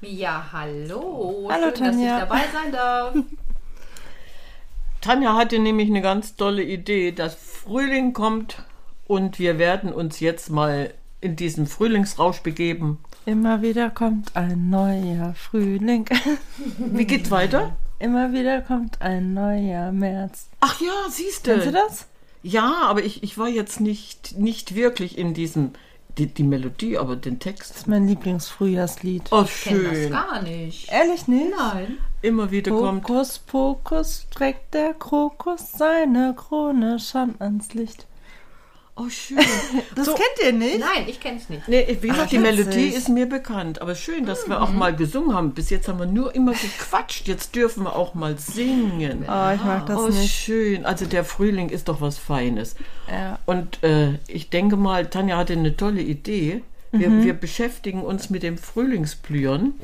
Ja, hallo. Hallo, Schön, Tanja. dass ich dabei sein darf. Tanja hatte nämlich eine ganz tolle Idee, dass Frühling kommt und wir werden uns jetzt mal in diesen Frühlingsrausch begeben. Immer wieder kommt ein neuer Frühling. Wie geht's weiter? Immer wieder kommt ein neuer März. Ach ja, siehst Kennst du das? Ja, aber ich, ich war jetzt nicht, nicht wirklich in diesem, die, die Melodie, aber den Text. Das ist mein Lieblingsfrühjahrslied. Oh, Ich kenne das schön. gar nicht. Ehrlich nicht? Nein. Immer wieder kommt. Hokus pokus trägt der Krokus seine Krone schon ans Licht. Oh, schön. Das So. kennt ihr nicht? Nein, ich kenne es nicht. Nee, wie gesagt, Ach, die. Melodie ist mir bekannt. Aber schön, dass wir auch mal gesungen haben. Bis jetzt haben wir nur immer gequatscht. Jetzt dürfen wir auch mal singen. Oh, ich mag das oh, nicht. schön. Also der Frühling ist doch was Feines. Ja. Und äh, ich denke mal, Tanja hatte eine tolle Idee. Wir, Mhm. wir beschäftigen uns mit dem Frühlingsblühen.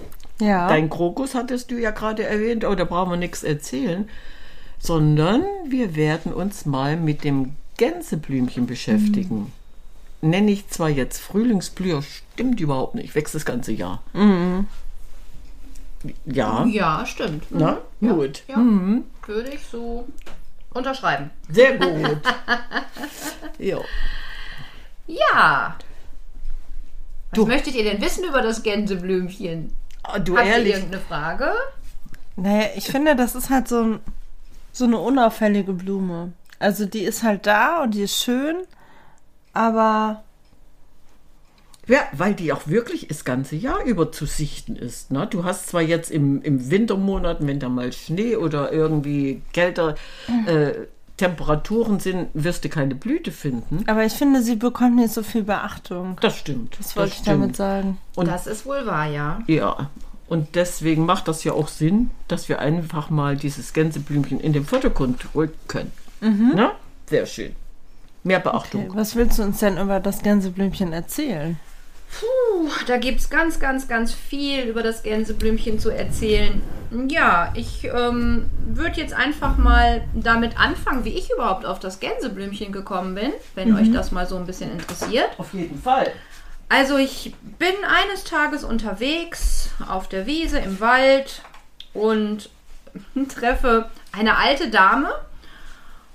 Ja. Dein Krokus hattest du ja gerade erwähnt, aber da brauchen wir nichts erzählen. Sondern wir werden uns mal mit dem Gänseblümchen beschäftigen. Nenne ich zwar jetzt Frühlingsblüher, stimmt überhaupt nicht, wächst das ganze Jahr. Ja, Ja, stimmt. Mhm. na, gut. Ja, würde ich so unterschreiben. Sehr gut. ja. Ja. Was Du- möchtet ihr denn wissen über das Gänseblümchen? Ah, Du Habt ihr ehrlich, irgendeine Frage? Naja, ich finde, das ist halt so, ein, so eine unauffällige Blume. Also die ist halt da und die ist schön, aber Ja, weil die auch wirklich das ganze Jahr über zu sichten ist. Ne? Du hast zwar jetzt im, im Wintermonaten, wenn da mal Schnee oder irgendwie kälter äh, Temperaturen sind, wirst du keine Blüte finden. aber ich finde, sie bekommt nicht so viel Beachtung. Das stimmt. Das wollte ich stimmt. damit sagen. Und- das ist wohl wahr, ja. Ja, und deswegen macht das ja auch Sinn, dass wir einfach mal dieses Gänseblümchen in den Vordergrund rücken. Na? Sehr schön. Mehr Beachtung. Okay, was willst du uns denn über das Gänseblümchen erzählen? Puh, da gibt es ganz, ganz, ganz viel über das Gänseblümchen zu erzählen. Ja, ich ähm, würde jetzt einfach mal damit anfangen, wie ich überhaupt auf das Gänseblümchen gekommen bin, wenn euch das mal so ein bisschen interessiert. Auf jeden Fall. Also ich bin eines Tages unterwegs auf der Wiese im Wald und treffe eine alte Dame.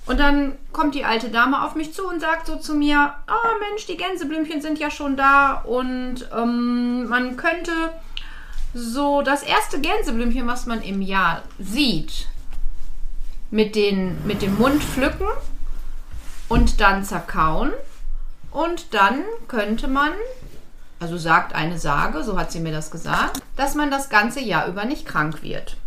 Und dann kommt die alte Dame auf mich zu und sagt so zu mir, oh Mensch, die Gänseblümchen sind ja schon da und ähm, man könnte so das erste Gänseblümchen, was man im Jahr sieht, mit, den, mit dem Mund pflücken und dann zerkauen. Und dann könnte man, also sagt eine Sage, so hat sie mir das gesagt, dass man das ganze Jahr über nicht krank wird.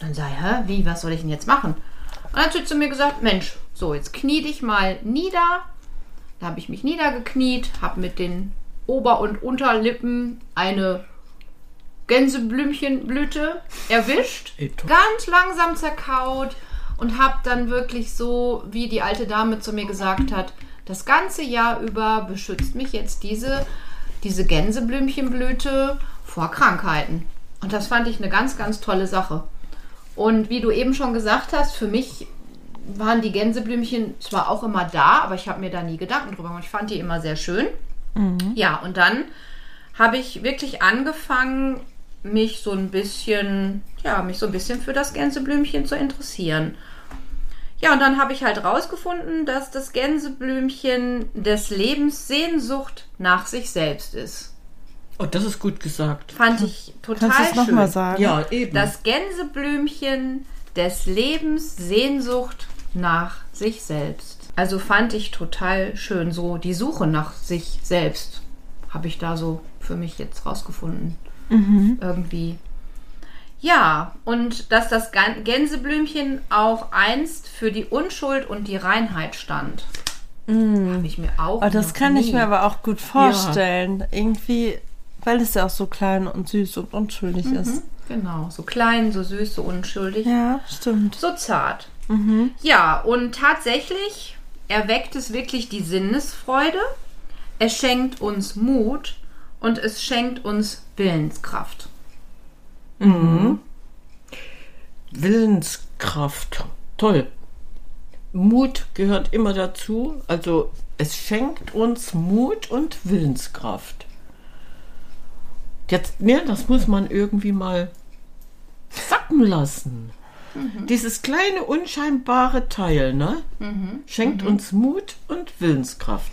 Dann ich, hä, wie, was soll ich denn jetzt machen? Und dann hat sie zu mir gesagt, Mensch, so, jetzt knie dich mal nieder. Da habe ich mich niedergekniet, habe mit den Ober- und Unterlippen eine Gänseblümchenblüte erwischt, ganz langsam zerkaut und habe dann wirklich so, wie die alte Dame zu mir gesagt hat, das ganze Jahr über beschützt mich jetzt diese, diese Gänseblümchenblüte vor Krankheiten. Und das fand ich eine ganz, ganz tolle Sache. Und wie du eben schon gesagt hast, für mich waren die Gänseblümchen zwar auch immer da, aber ich habe mir da nie Gedanken drüber gemacht. Ich fand die immer sehr schön. Ja, und dann habe ich wirklich angefangen, mich so ein bisschen, ja, mich so ein bisschen für das Gänseblümchen zu interessieren. Ja, und dann habe ich halt rausgefunden, dass das Gänseblümchen des Lebens Sehnsucht nach sich selbst ist. Oh, das ist gut gesagt. Fand ich total Kannst du es schön. nochmal sagen? Ja, eben. Das Gänseblümchen des Lebens Sehnsucht nach sich selbst. Also fand ich total schön. So die Suche nach sich selbst habe ich da so für mich jetzt rausgefunden. Irgendwie. Ja, und dass das Gänseblümchen auch einst für die Unschuld und die Reinheit stand. Habe ich mir auch. Oh, das kann ich nie- mir aber auch gut vorstellen. Irgendwie, weil es ja auch so klein und süß und unschuldig ist. Genau, so klein, so süß, so unschuldig. Ja, stimmt. So zart. Ja, und tatsächlich erweckt es wirklich die Sinnesfreude. Es schenkt uns Mut und es schenkt uns Willenskraft. Willenskraft. Toll. Mut gehört immer dazu. Also es schenkt uns Mut und Willenskraft. Jetzt, ne, das muss man irgendwie mal sacken lassen. Dieses kleine unscheinbare Teil, ne, schenkt uns Mut und Willenskraft.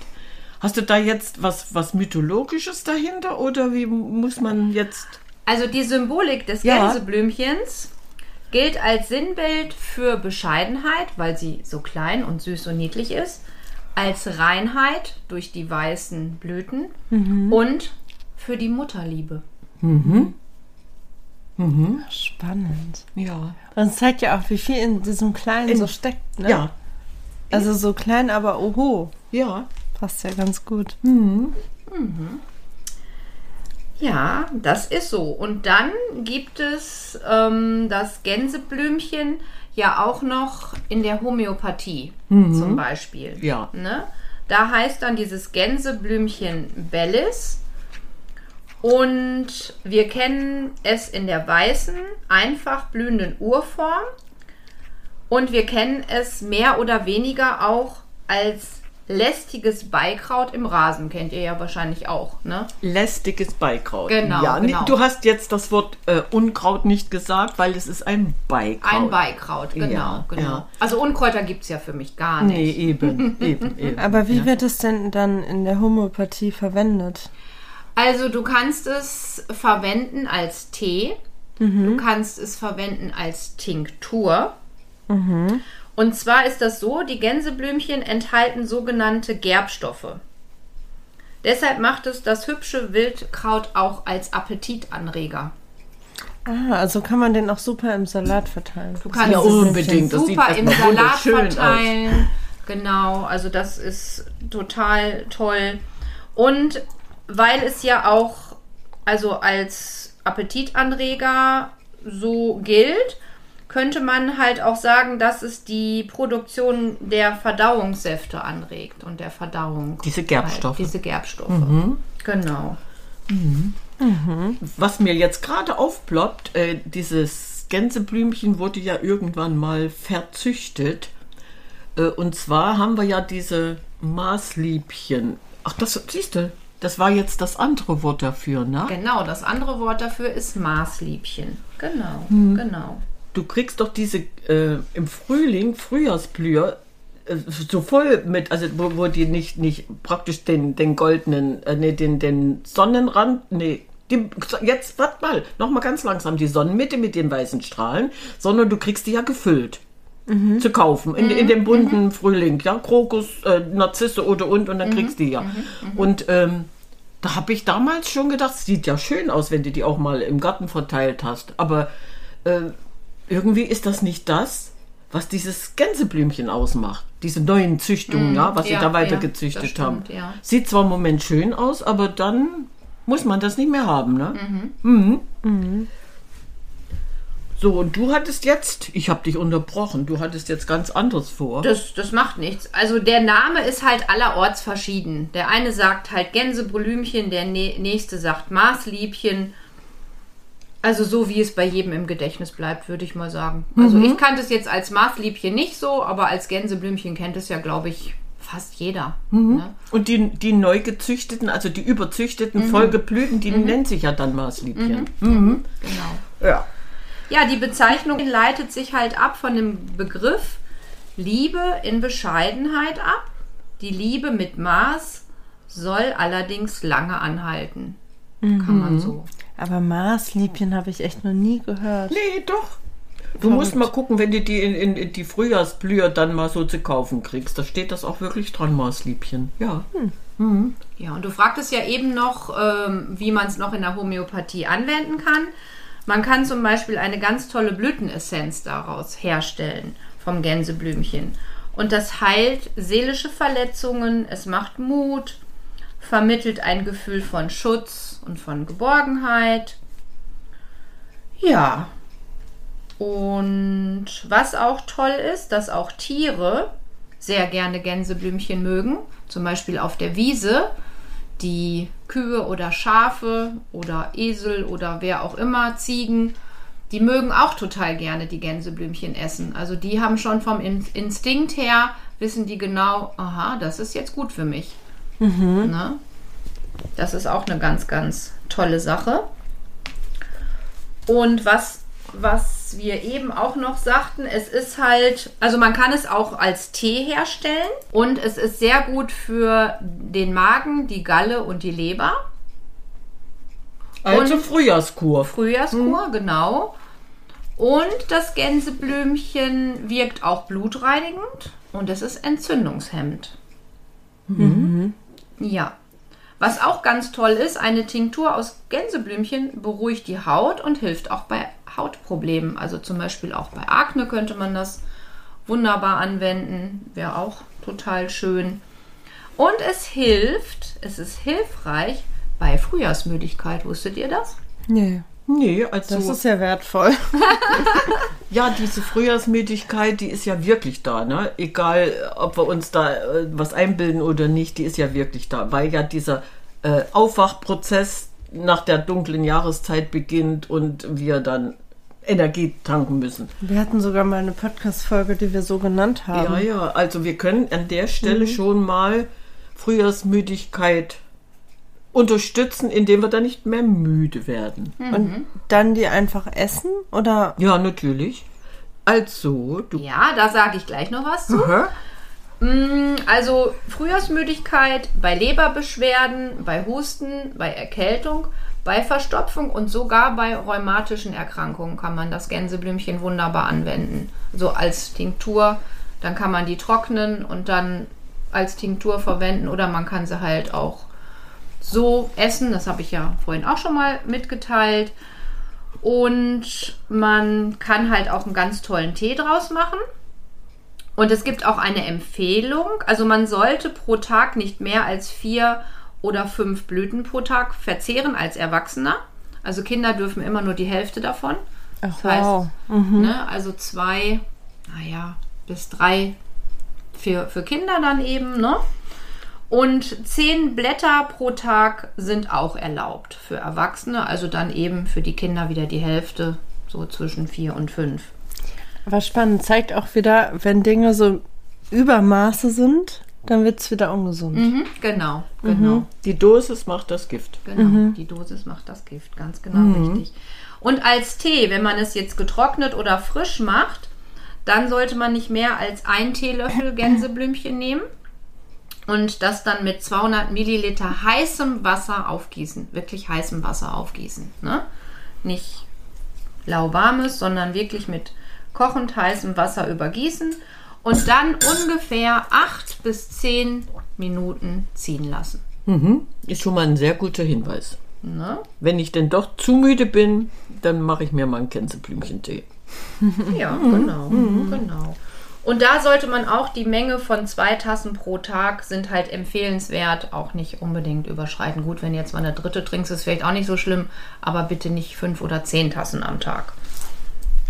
Hast du da jetzt was, was Mythologisches dahinter oder wie muss man jetzt. Also die Symbolik des Ja. Gänseblümchens gilt als Sinnbild für Bescheidenheit, weil sie so klein und süß und niedlich ist, als Reinheit durch die weißen Blüten und für die Mutterliebe. Spannend. Ja. Und es zeigt ja auch, wie viel in diesem Kleinen In- so steckt, ne? Ja. Also so klein, aber oho. Ja. Passt ja ganz gut. Ja, das ist so. Und dann gibt es ähm, das Gänseblümchen ja auch noch in der Homöopathie zum Beispiel. Ja. Ne? Da heißt dann dieses Gänseblümchen Bellis. Und wir kennen es in der weißen, einfach blühenden Urform. Und wir kennen es mehr oder weniger auch als lästiges Beikraut im Rasen. Kennt ihr ja wahrscheinlich auch, ne? Lästiges Beikraut. Genau, Ja, genau. du hast jetzt das Wort äh, Unkraut nicht gesagt, weil es ist ein Beikraut. Ein Beikraut, genau, Ja, genau. ja. Also Unkräuter gibt es ja für mich gar nicht. Nee, eben, eben, eben. Aber wie ja. wird es denn dann in der Homöopathie verwendet? Also du kannst es verwenden als Tee, du kannst es verwenden als Tinktur. Und zwar ist das so, die Gänseblümchen enthalten sogenannte Gerbstoffe. Deshalb macht es das hübsche Wildkraut auch als Appetitanreger. Ah, also kann man den auch super im Salat verteilen. Du kannst Ja, unbedingt. Das sieht super im Salat wunderschön aus. verteilen. Genau, also das ist total toll. Und weil es ja auch also als Appetitanreger so gilt, könnte man halt auch sagen, dass es die Produktion der Verdauungssäfte anregt und der Verdauung. Diese Gerbstoffe. Halt, diese Gerbstoffe. Genau. Was mir jetzt gerade aufploppt, äh, dieses Gänseblümchen wurde ja irgendwann mal verzüchtet. Äh, und zwar haben wir ja diese Maßliebchen. Ach, das siehst du, das war jetzt das andere Wort dafür, ne? Genau, das andere Wort dafür ist Maßliebchen. Genau, Mhm. genau. Du kriegst doch diese äh, im Frühling, Frühjahrsblüher, äh, so voll mit, also wo, wo die nicht, nicht praktisch den, den goldenen, äh, nee, den, den Sonnenrand, nee, die, jetzt, warte mal, nochmal ganz langsam, die Sonnenmitte mit den weißen Strahlen, sondern du kriegst die ja gefüllt. Zu kaufen, in, in dem bunten Frühling, ja, Krokus, äh, Narzisse oder und, und dann kriegst du die ja. Und ähm, da habe ich damals schon gedacht, sieht ja schön aus, wenn du die auch mal im Garten verteilt hast. Aber äh, irgendwie ist das nicht das, was dieses Gänseblümchen ausmacht. Diese neuen Züchtungen, ja, was sie ja, da weiter ja, gezüchtet stimmt, haben. ja. Sieht zwar im Moment schön aus, aber dann muss man das nicht mehr haben, ne? Mhm. Mhm. So, und du hattest jetzt, ich habe dich unterbrochen, du hattest jetzt ganz anderes vor. Das, das macht nichts. Also der Name ist halt allerorts verschieden. Der eine sagt halt Gänseblümchen, der nä- nächste sagt Maßliebchen. Also so wie es bei jedem im Gedächtnis bleibt, würde ich mal sagen. Also ich kannte es jetzt als Maßliebchen nicht so, aber als Gänseblümchen kennt es ja, glaube ich, fast jeder. Ne? Und die, die neu gezüchteten, also die überzüchteten, Mhm. vollgeblühten, die nennt sich ja dann Maßliebchen. Genau. Ja. Ja, die Bezeichnung leitet sich halt ab von dem Begriff Liebe in Bescheidenheit ab. Die Liebe mit Maß soll allerdings lange anhalten. Kann man so. Aber Maßliebchen habe ich echt noch nie gehört. Nee, doch. Du musst mal gucken, wenn du die in, in, in die Frühjahrsblüher dann mal so zu kaufen kriegst. Da steht das auch wirklich dran, Maßliebchen. Ja. Ja, und du fragtest ja eben noch, ähm, wie man es noch in der Homöopathie anwenden kann. Man kann zum Beispiel eine ganz tolle Blütenessenz daraus herstellen vom Gänseblümchen. Und das heilt seelische Verletzungen, es macht Mut, vermittelt ein Gefühl von Schutz und von Geborgenheit. Ja. Und was auch toll ist, dass auch Tiere sehr gerne Gänseblümchen mögen. Zum Beispiel auf der Wiese. Die Kühe oder Schafe oder Esel oder wer auch immer, Ziegen, die mögen auch total gerne die Gänseblümchen essen. Also die haben schon vom In- Instinkt her, wissen die genau, aha, das ist jetzt gut für mich. Ne? Das ist auch eine ganz, ganz tolle Sache. Und was, was wir eben auch noch sagten, es ist halt, also man kann es auch als Tee herstellen und es ist sehr gut für den Magen, die Galle und die Leber. Also Und- Frühjahrskur. Frühjahrskur, genau. Und das Gänseblümchen wirkt auch blutreinigend und es ist entzündungshemmend. Ja. Was auch ganz toll ist, eine Tinktur aus Gänseblümchen beruhigt die Haut und hilft auch bei Hautproblemen. Also zum Beispiel auch bei Akne könnte man das wunderbar anwenden. Wäre auch total schön. Und es hilft, es ist hilfreich bei Frühjahrsmüdigkeit. Wusstet ihr das? Nee, Nee, also das ist ja wertvoll. ja, diese Frühjahrsmüdigkeit, die ist ja wirklich da, ne? Egal, ob wir uns da äh, was einbilden oder nicht, die ist ja wirklich da, weil ja dieser äh, Aufwachprozess nach der dunklen Jahreszeit beginnt und wir dann Energie tanken müssen. Wir hatten sogar mal eine Podcast-Folge, die wir so genannt haben. Ja, ja, also wir können an der Stelle schon mal Frühjahrsmüdigkeit unterstützen, indem wir dann nicht mehr müde werden. Und dann die einfach essen? Oder Ja, natürlich. Also, du. Ja, da sage ich gleich noch was zu. Aha. Mm, Also Frühjahrsmüdigkeit bei Leberbeschwerden, bei Husten, bei Erkältung, bei Verstopfung und sogar bei rheumatischen Erkrankungen kann man das Gänseblümchen wunderbar anwenden. So als Tinktur, dann kann man die trocknen und dann als Tinktur verwenden oder man kann sie halt auch so essen. Das habe ich ja vorhin auch schon mal mitgeteilt. Und man kann halt auch einen ganz tollen Tee draus machen. Und es gibt auch eine Empfehlung. Also man sollte pro Tag nicht mehr als vier oder fünf Blüten pro Tag verzehren als Erwachsener. Also Kinder dürfen immer nur die Hälfte davon. Ach, Das heißt, wow. ne, also zwei, naja, bis drei für, für Kinder dann eben, ne? Und zehn Blätter pro Tag sind auch erlaubt für Erwachsene, also dann eben für die Kinder wieder die Hälfte, so zwischen vier und fünf. Aber spannend, zeigt auch wieder, wenn Dinge so Übermaße sind, dann wird es wieder ungesund. Mhm, genau, genau. Die Dosis macht das Gift. Genau, die Dosis macht das Gift, ganz genau richtig. Und als Tee, wenn man es jetzt getrocknet oder frisch macht, dann sollte man nicht mehr als ein Teelöffel Gänseblümchen nehmen und das dann mit 200 Milliliter heißem Wasser aufgießen. Wirklich heißem Wasser aufgießen. Ne? Nicht lauwarmes, sondern wirklich mit kochend heißem Wasser übergießen und dann ungefähr 8 bis 10 Minuten ziehen lassen. Mhm. Ist schon mal ein sehr guter Hinweis. Ne? Wenn ich denn doch zu müde bin, dann mache ich mir mal einen Gänseblümchentee. Ja, genau, genau. Und da sollte man auch die Menge von zwei Tassen pro Tag sind halt empfehlenswert, auch nicht unbedingt überschreiten. Gut, wenn jetzt mal eine dritte trinkst, ist vielleicht auch nicht so schlimm, aber bitte nicht fünf oder zehn Tassen am Tag.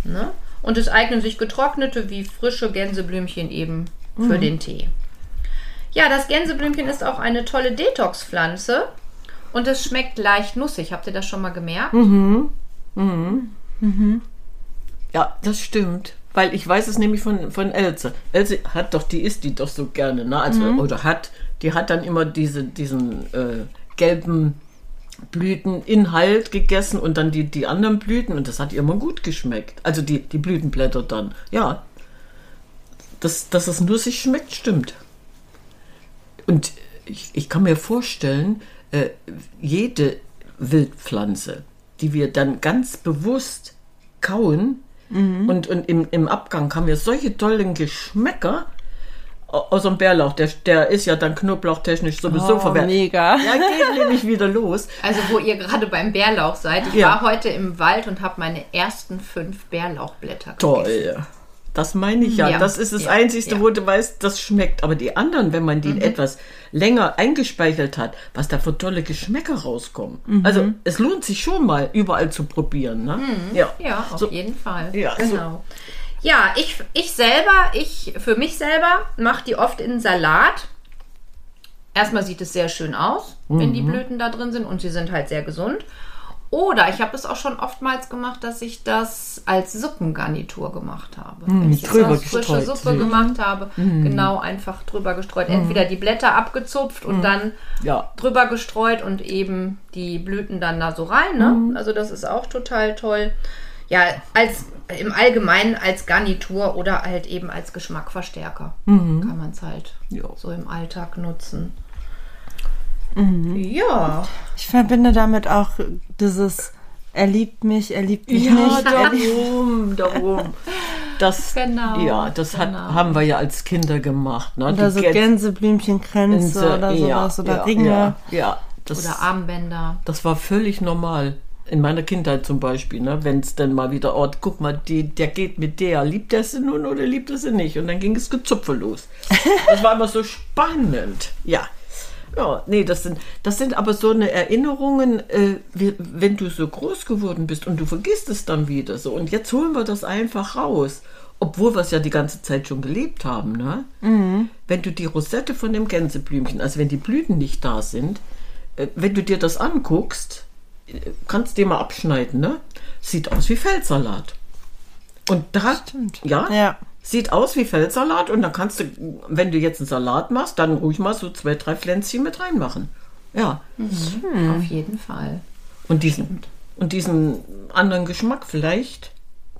Ne? Und es eignen sich getrocknete wie frische Gänseblümchen eben für den Tee. Ja, das Gänseblümchen ist auch eine tolle Detox-Pflanze und es schmeckt leicht nussig. Habt ihr das schon mal gemerkt? Ja, das stimmt. Weil ich weiß es nämlich von, von Else. Else hat doch, die isst die doch so gerne, ne? Also, oder hat, die hat dann immer diese, diesen äh, gelben Blüteninhalt gegessen und dann die, die anderen Blüten und das hat ihr immer gut geschmeckt. Also die, die Blütenblätter dann. Ja. Das, dass es nussig schmeckt, stimmt. Und ich, ich kann mir vorstellen, äh, jede Wildpflanze, die wir dann ganz bewusst kauen, und, und im, im Abgang haben wir solche tollen Geschmäcker aus dem Bärlauch. Der, der ist ja dann knoblauchtechnisch sowieso Oh, verwertet. mega. Ja, geht nämlich wieder los. Also wo ihr gerade beim Bärlauch seid. Ich Ja. war heute im Wald und habe meine ersten fünf Bärlauchblätter gegessen. Toll. Das meine ich ja. Ja, Das ist das ja, Einzige, ja. wo du weißt, das schmeckt. Aber die anderen, wenn man die Mhm. etwas länger eingespeichert hat, was da für tolle Geschmäcker rauskommen. Mhm. Also es lohnt sich schon mal, überall zu probieren. Ne? Ja. Ja, auf So. jeden Fall. Ja, so. Ja, ich, ich selber, ich für mich selber mache die oft in Salat. Erstmal sieht es sehr schön aus, wenn Mhm. die Blüten da drin sind und sie sind halt sehr gesund. Oder ich habe es auch schon oftmals gemacht, dass ich das als Suppengarnitur gemacht habe. wenn ich Mhm, drüber jetzt frische. Suppe Mhm. gemacht habe, genau einfach drüber gestreut. Entweder die Blätter abgezupft und dann Ja. drüber gestreut und eben die Blüten dann da so rein. Ne? Also das ist auch total toll. Ja, als im Allgemeinen als Garnitur oder halt eben als Geschmackverstärker kann man es halt Ja. so im Alltag nutzen. Ja, Ich verbinde damit auch dieses er liebt mich, er liebt mich Ja, nicht. darum, darum. Das, Genau, ja, das hat, genau. haben wir ja als Kinder gemacht. Ne? Oder so Gän- Gänseblümchenkränze Gänse- oder sowas oder ja, Ringe. Ja, ja. Das, oder Armbänder. das war völlig normal. In meiner Kindheit zum Beispiel, ne? wenn es dann mal wieder, oh, guck mal, die, der geht mit der, liebt er sie nun oder liebt er sie nicht? Und dann ging es gezupfe los. Das war immer so spannend. Ja. Ja, nee, das sind, das sind aber so eine Erinnerungen, äh, wie, wenn du so groß geworden bist und du vergisst es dann wieder so. Und jetzt holen wir das einfach raus. Obwohl wir es ja die ganze Zeit schon gelebt haben, ne? Wenn du die Rosette von dem Gänseblümchen, also wenn die Blüten nicht da sind, äh, wenn du dir das anguckst, kannst du dir mal abschneiden, ne? Sieht aus wie Feldsalat. Und da, Stimmt. ja, Ja. sieht aus wie Feldsalat und dann kannst du, wenn du jetzt einen Salat machst, dann ruhig mal so zwei, drei Pflänzchen mit reinmachen. Ja. Auf jeden Fall. Und diesen, und diesen anderen Geschmack vielleicht.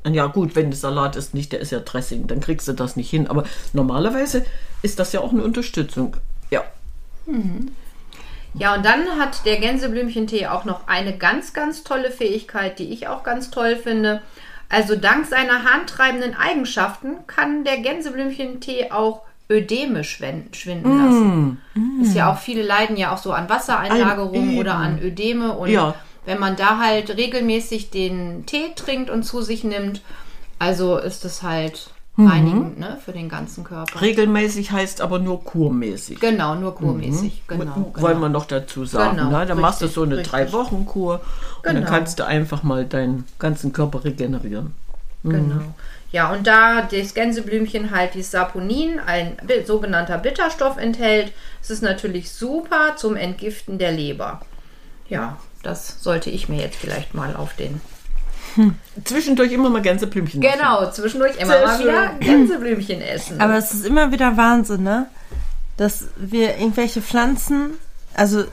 Ja gut, wenn der Salat ist nicht, der ist ja Dressing, dann kriegst du das nicht hin. Aber normalerweise ist das ja auch eine Unterstützung. Ja. Ja, und dann hat der Gänseblümchentee auch noch eine ganz, ganz tolle Fähigkeit, die ich auch ganz toll finde. Also dank seiner handtreibenden Eigenschaften kann der Gänseblümchentee auch Ödeme schwinden lassen. Ist ja auch, viele leiden ja auch so an Wassereinlagerungen Ein- oder an Ödeme. Und Ja. wenn man da halt regelmäßig den Tee trinkt und zu sich nimmt, also ist es halt reinigend ne, für den ganzen Körper. Regelmäßig heißt aber nur kurmäßig. Genau, nur kurmäßig. Genau, genau. Wollen wir noch dazu sagen. Genau, ne? Dann machst du richtig, so eine richtig. Drei-Wochen-Kur und dann Genau. kannst du einfach mal deinen ganzen Körper regenerieren. Genau. Ja, und da das Gänseblümchen halt die Saponin, ein sogenannter Bitterstoff enthält, ist es natürlich super zum Entgiften der Leber. Ja, das sollte ich mir jetzt vielleicht mal auf den. Zwischendurch immer mal Gänseblümchen. lassen. Genau, zwischendurch immer Sehr mal wieder Gänseblümchen essen. Aber es ist immer wieder Wahnsinn, ne? Dass wir irgendwelche Pflanzen, also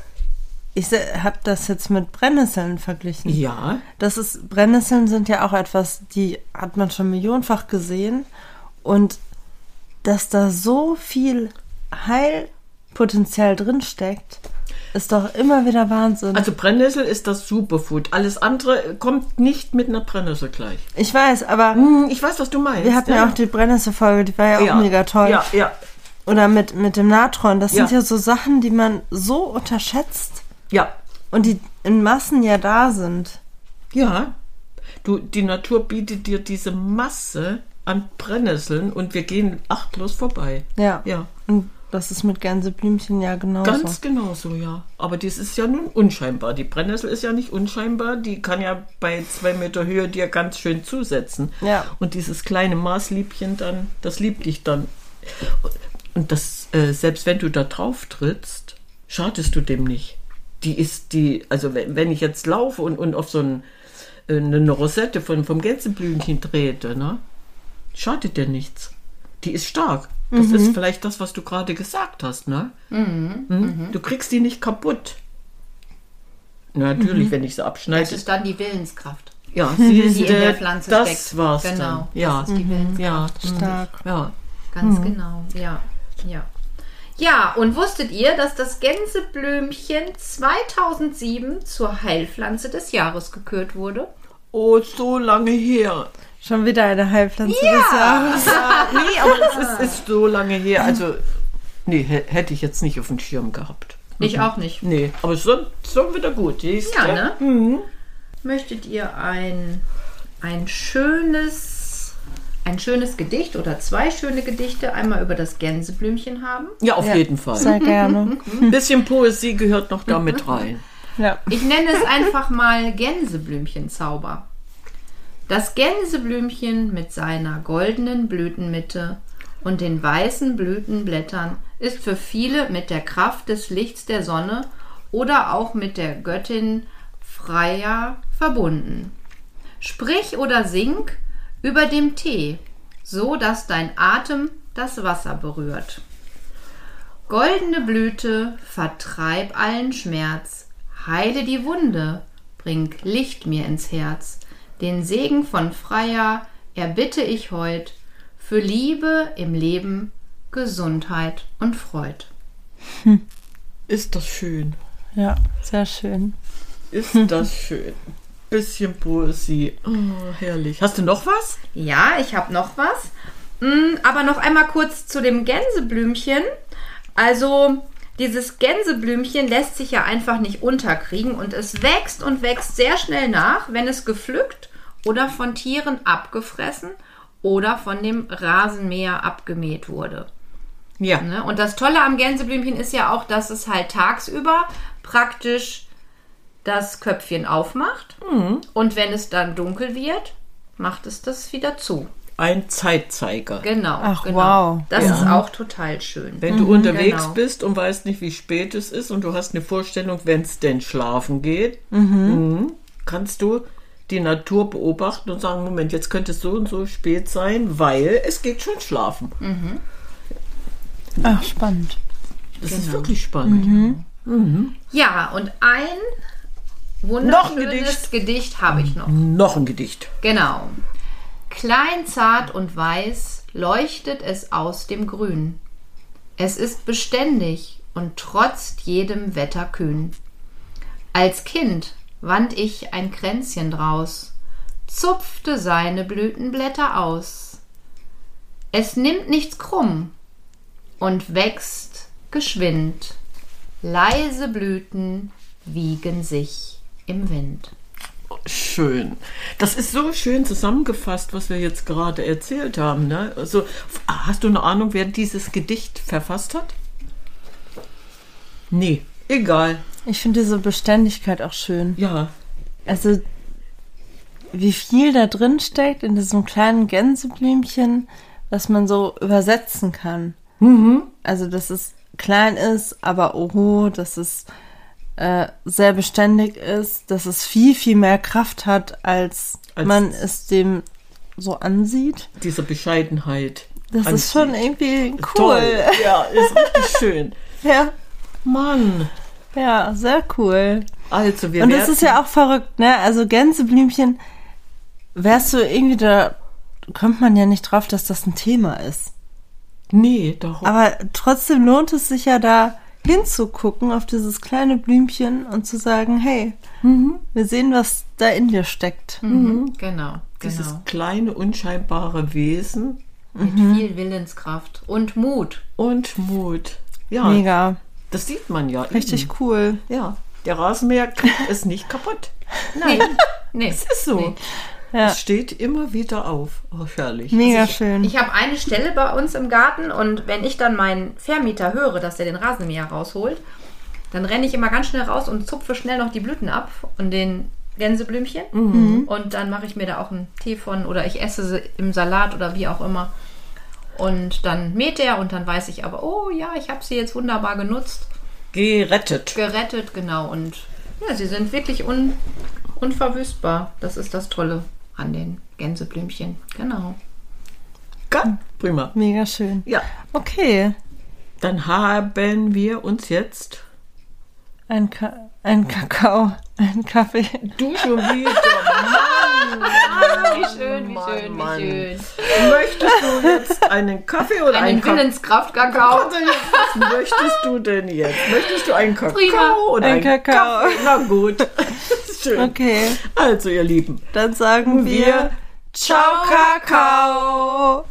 ich habe das jetzt mit Brennnesseln verglichen. Ja, Das ist, Brennnesseln sind ja auch etwas, die hat man schon millionenfach gesehen. Und dass da so viel Heilpotenzial drin steckt, ist doch immer wieder Wahnsinn. also Brennnessel ist das Superfood. Alles andere kommt nicht mit einer Brennnessel gleich. ich weiß, aber Hm, Ich weiß, was du meinst. wir hatten ja auch die Brennnessel-Folge, die war ja auch Ja. mega toll. Ja, ja, Oder mit, mit dem Natron. Das sind Ja. ja so Sachen, die man so unterschätzt ja. und die in Massen ja da sind. Ja, du, die Natur bietet dir diese Masse an Brennnesseln und wir gehen achtlos vorbei. Ja. Ja, Und das ist mit Gänseblümchen ja genauso. ganz genau so, ja. Aber das ist ja nun unscheinbar. Die Brennnessel ist ja nicht unscheinbar. Die kann ja bei zwei Meter Höhe dir ganz schön zusetzen. Ja. Und dieses kleine Maßliebchen dann, das liebt dich dann. Und das, äh, selbst wenn du da drauf trittst, schadest du dem nicht. Die ist die, also wenn, wenn ich jetzt laufe und, und auf so ein, äh, eine Rosette von, vom Gänseblümchen trete, ne, schadet dir nichts. Die ist stark. Das ist vielleicht das, was du gerade gesagt hast, ne? Mhm. Du kriegst die nicht kaputt. Natürlich, wenn ich sie das abschneide. ist dann die Willenskraft, Ja, sie ist, die in der Pflanze das steckt. war's Genau, dann. Ja, das ist die Willenskraft. ja, Stark. ja. Ganz genau, ja. Ja. Ja, und wusstet ihr, dass das Gänseblümchen 2007 zur Heilpflanze des Jahres gekürt wurde? Oh, so lange her. Schon wieder eine Heilpflanze des Jahres. Ja, nee, aber es ist, ist so lange her. Also, nee, hä- hätte ich jetzt nicht auf dem Schirm gehabt. Ich auch nicht. Nee, aber schon, schon wieder gut. siehst Ja, ne? Möchtet ihr ein, ein schönes ein schönes Gedicht oder zwei schöne Gedichte einmal über das Gänseblümchen haben. Ja, auf Ja, jeden Fall. Sehr gerne. Ein bisschen Poesie gehört noch da mit rein. Ja. Ich nenne es einfach mal Gänseblümchenzauber. Das Gänseblümchen mit seiner goldenen Blütenmitte und den weißen Blütenblättern ist für viele mit der Kraft des Lichts der Sonne oder auch mit der Göttin Freya verbunden. Sprich oder sing über dem Tee, so dass dein Atem das Wasser berührt. Goldene Blüte, vertreib allen Schmerz, heile die Wunde, bring Licht mir ins Herz. Den Segen von Freya erbitte ich heut, für Liebe im Leben, Gesundheit und Freud. Ist das schön. ja, sehr schön. Ist das schön. Bisschen Poesie. Oh, herrlich. Hast du noch was? Ja, ich habe noch was. Mm, Aber noch einmal kurz zu dem Gänseblümchen. Also, dieses Gänseblümchen lässt sich ja einfach nicht unterkriegen und es wächst und wächst sehr schnell nach, wenn es gepflückt oder von Tieren abgefressen oder von dem Rasenmäher abgemäht wurde. Ja. Ne? Und das Tolle am Gänseblümchen ist ja auch, dass es halt tagsüber praktisch das Köpfchen aufmacht und wenn es dann dunkel wird, macht es das wieder zu. Ein Zeitzeiger. Genau. Ach, genau. wow. Das Ja. ist auch total schön. Wenn du unterwegs genau. bist und weißt nicht, wie spät es ist und du hast eine Vorstellung, wenn es denn schlafen geht, mhm, kannst du die Natur beobachten und sagen, Moment, jetzt könnte es so und so spät sein, weil es geht schon schlafen. Ach, spannend. Das ist wirklich spannend. Ja, und ein Noch ein wunderschönes Gedicht, habe ich noch. Noch ein Gedicht. Genau. Klein, zart und weiß leuchtet es aus dem Grün. Es ist beständig und trotzt jedem Wetter kühn. Als Kind wand ich ein Kränzchen draus, zupfte seine Blütenblätter aus. Es nimmt nichts krumm und wächst geschwind. Leise Blüten wiegen sich im Wind. Schön. Das ist so schön zusammengefasst, was wir jetzt gerade erzählt haben. Ne? Also, hast du eine Ahnung, wer dieses Gedicht verfasst hat? Nee, egal. Ich finde diese Beständigkeit auch schön. Ja, Also, wie viel da drin steckt in diesem kleinen Gänseblümchen, was man so übersetzen kann. Also, dass es klein ist, aber oho, dass es äh, sehr beständig ist, dass es viel, viel mehr Kraft hat, als, Als- man es dem so ansieht. diese Bescheidenheit. Das an ist schon irgendwie cool. Toll. Ja, ist richtig schön. Ja, Mann. ja, sehr cool. Also, wir Und das ist ja auch verrückt, ne? Also Gänseblümchen, wärst du irgendwie da, kommt man ja nicht drauf, dass das ein Thema ist. Nee, darum. Aber trotzdem lohnt es sich ja da hinzugucken auf dieses kleine Blümchen und zu sagen, hey, wir sehen, was da in dir steckt. Genau, dieses genau. kleine, unscheinbare Wesen Mit viel Willenskraft und Mut. und Mut. Ja, Mega, das sieht man ja. richtig eben. cool. Ja, der Rasenmäher es nicht kaputt. Nee, nee. Es ist so. Nee. Ja, Es steht immer wieder auf. Oh, herrlich. mega schön. Ich habe eine Stelle bei uns im Garten und wenn ich dann meinen Vermieter höre, dass er den Rasenmäher rausholt, dann renne ich immer ganz schnell raus und zupfe schnell noch die Blüten ab und den Gänseblümchen. Und dann mache ich mir da auch einen Tee von oder ich esse sie im Salat oder wie auch immer. Und dann mäht er und dann weiß ich aber, oh ja, ich habe sie jetzt wunderbar genutzt, Gerettet. gerettet, genau. Und ja, sie sind wirklich un, unverwüstbar. Das ist das Tolle an den Gänseblümchen. Genau. Ja, prima. Mega schön. Ja, Okay, dann haben wir uns jetzt. ein, Ka ein Kakao, ein Kaffee. Du schon wieder. Wie schön, wie Mann, schön, Mann. wie schön. Möchtest du jetzt einen Kaffee oder einen Einen Kakao? Willenskraftkakao. Was möchtest du denn jetzt? Möchtest du einen Kakao Prima. oder Ein einen Kakao. Kaffee? Na gut. Schön. Okay, Also, ihr Lieben. dann sagen wir Wir Ciao Kakao.